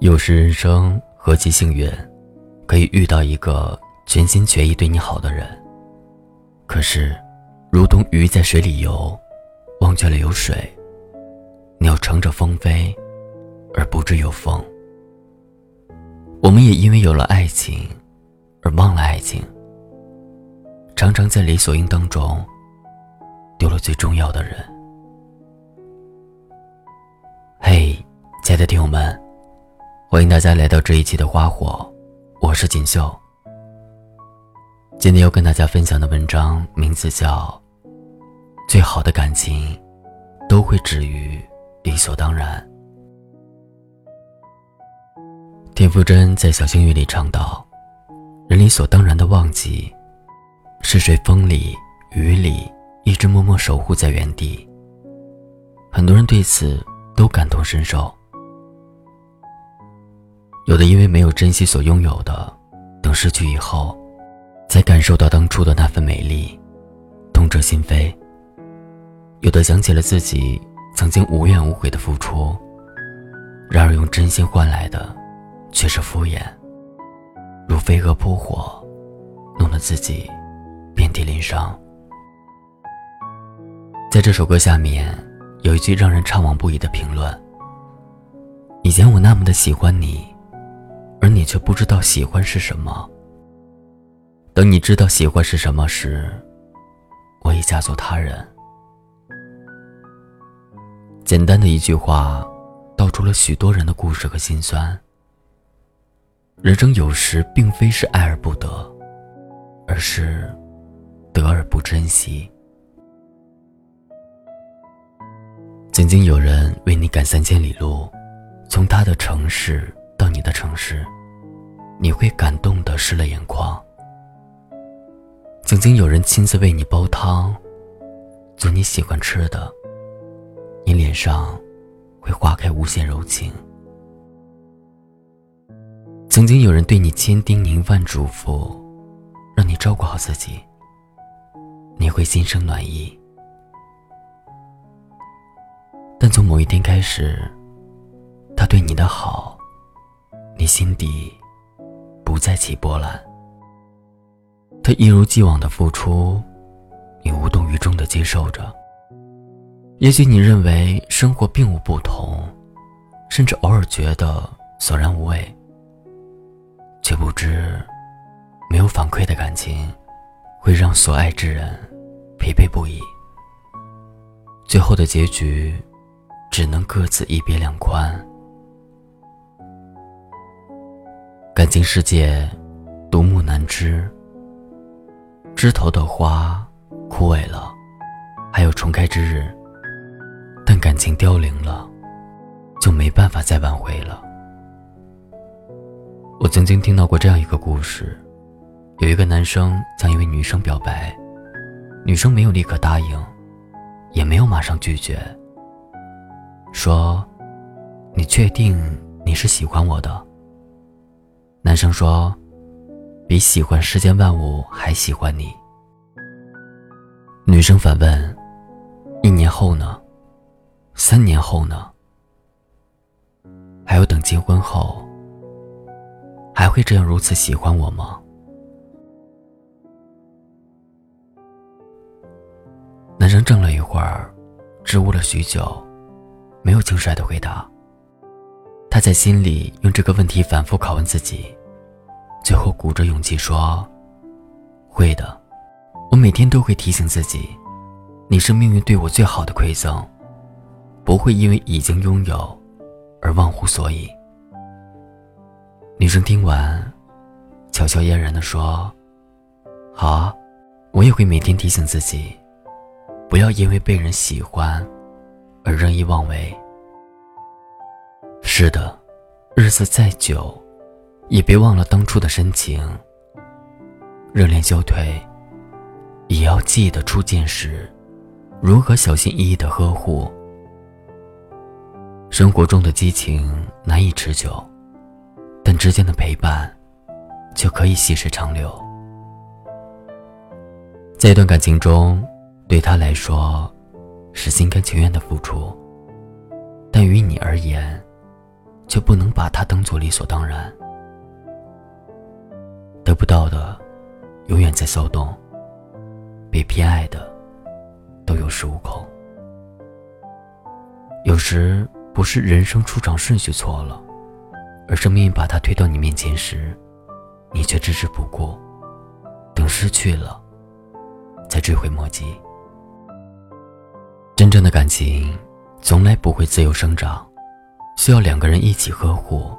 有时人生何其幸运，可以遇到一个全心全意对你好的人。可是，如同鱼在水里游，忘却了有水；鸟乘着风飞，而不知有风。我们也因为有了爱情，而忘了爱情。常常在理所应当中，丢了最重要的人。嘿，亲爱的听友们。欢迎大家来到这一期的花火，我是锦绣。今天要跟大家分享的文章名字叫《最好的感情都会止于理所当然》。田馥甄在《小幸运》里唱道：“人理所当然的忘记，是谁风里雨里一直默默守护在原地。”很多人对此都感同身受。有的因为没有珍惜所拥有的，等失去以后，才感受到当初的那份美丽，痛彻心扉。有的想起了自己曾经无怨无悔的付出，然而用真心换来的，却是敷衍，如飞蛾扑火，弄得自己遍体鳞伤。在这首歌下面，有一句让人怅惘不已的评论：“以前我那么的喜欢你。”而你却不知道喜欢是什么。等你知道喜欢是什么时，我已嫁作他人。简单的一句话，道出了许多人的故事和心酸。人生有时并非是爱而不得，而是得而不珍惜。曾经有人为你赶三千里路，从他的城市到你的城市。你会感动的湿了眼眶。曾经有人亲自为你煲汤，做你喜欢吃的，你脸上会化开无限柔情。曾经有人对你千叮咛万嘱咐，让你照顾好自己，你会心生暖意。但从某一天开始，他对你的好，你心底。不再起波澜。他一如既往的付出，你无动于衷的接受着。也许你认为生活并无不同，甚至偶尔觉得索然无味，却不知，没有反馈的感情，会让所爱之人疲惫不已。最后的结局，只能各自一别两宽。感情世界，独木难支。枝头的花枯萎了，还有重开之日。但感情凋零了，就没办法再挽回了。我曾经听到过这样一个故事：有一个男生向一位女生表白，女生没有立刻答应，也没有马上拒绝，说：“你确定你是喜欢我的？”男生说：“比喜欢世间万物还喜欢你。”女生反问：“一年后呢？三年后呢？还有等结婚后，还会这样如此喜欢我吗？”男生怔了一会儿，支吾了许久，没有轻率的回答。他在心里用这个问题反复拷问自己。最后鼓着勇气说：“会的，我每天都会提醒自己，你是命运对我最好的馈赠，不会因为已经拥有而忘乎所以。”女生听完，悄悄嫣然地说：“好啊，我也会每天提醒自己，不要因为被人喜欢而任意妄为。是的，日子再久。”也别忘了当初的深情。热恋消退，也要记得初见时，如何小心翼翼的呵护。生活中的激情难以持久，但之间的陪伴，就可以细水长流。在一段感情中，对他来说，是心甘情愿的付出，但于你而言，却不能把它当做理所当然。得不到的，永远在骚动；被偏爱的，都有恃无恐。有时不是人生出场顺序错了，而是命运把它推到你面前时，你却置之不顾，等失去了，才追悔莫及。真正的感情，从来不会自由生长，需要两个人一起呵护，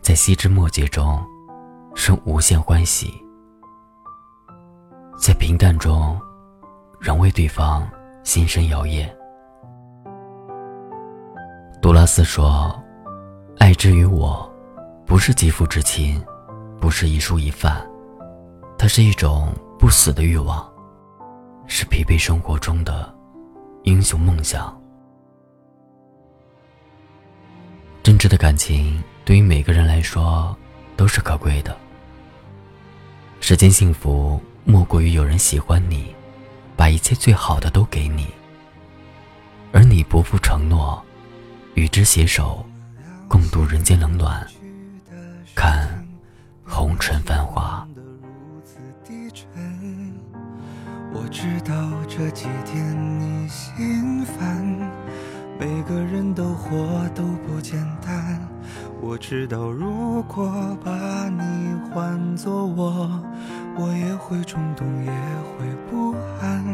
在细枝末节中。生无限欢喜，在平淡中，仍为对方心生摇曳。杜拉斯说：“爱之于我，不是肌肤之亲，不是一蔬一饭，它是一种不死的欲望，是疲惫生活中的英雄梦想。真挚的感情，对于每个人来说，都是可贵的。”世间幸福，莫过于有人喜欢你，把一切最好的都给你，而你不负承诺，与之携手，共度人间冷暖，看红尘繁华。我知道这几天你心烦，每个人都活都不简单。我知道，如果把你换作我，我也会冲动，也会不安。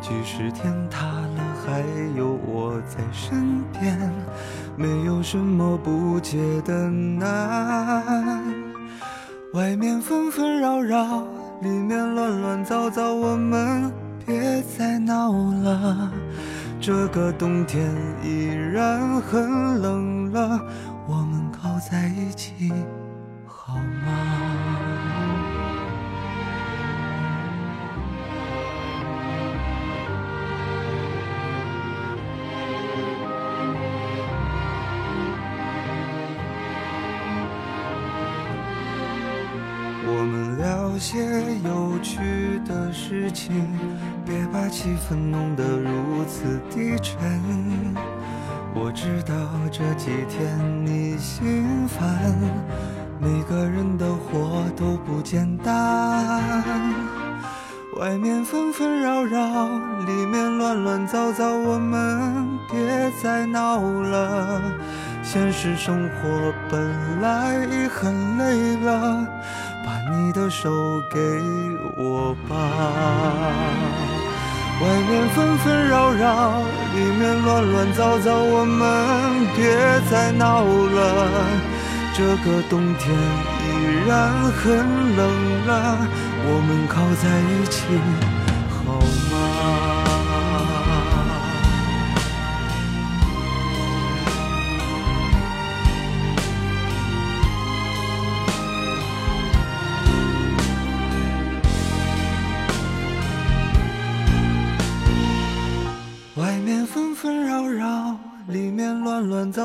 即使天塌了，还有我在身边，没有什么不解的难。外面纷纷扰扰，里面乱乱糟糟，我们别再闹了。这个冬天依然很冷了。在一起好吗？我们聊些有趣的事情，别把气氛弄得如此低沉。我知道这几天你心烦，每个人的活都不简单。外面纷纷扰扰，里面乱乱糟糟，我们别再闹了。现实生活本来已很累了，把你的手给我吧。外面纷纷扰扰，里面乱乱糟糟，我们别再闹了。这个冬天依然很冷了，我们靠在一起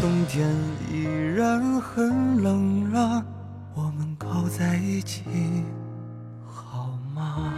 冬天依然很冷了，我们靠在一起好吗？